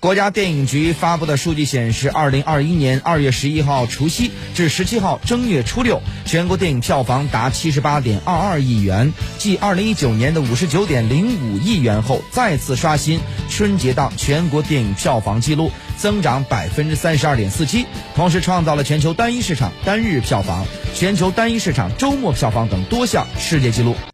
国家电影局发布的数据显示二零二一年二月十一号除夕至十七号正月初六全国电影票房达七十八点二二亿元继二零一九年的五十九点零五亿元后再次刷新春节档全国电影票房纪录增长百分之三十二点四七同时创造了全球单一市场单日票房全球单一市场周末票房等多项世界纪录。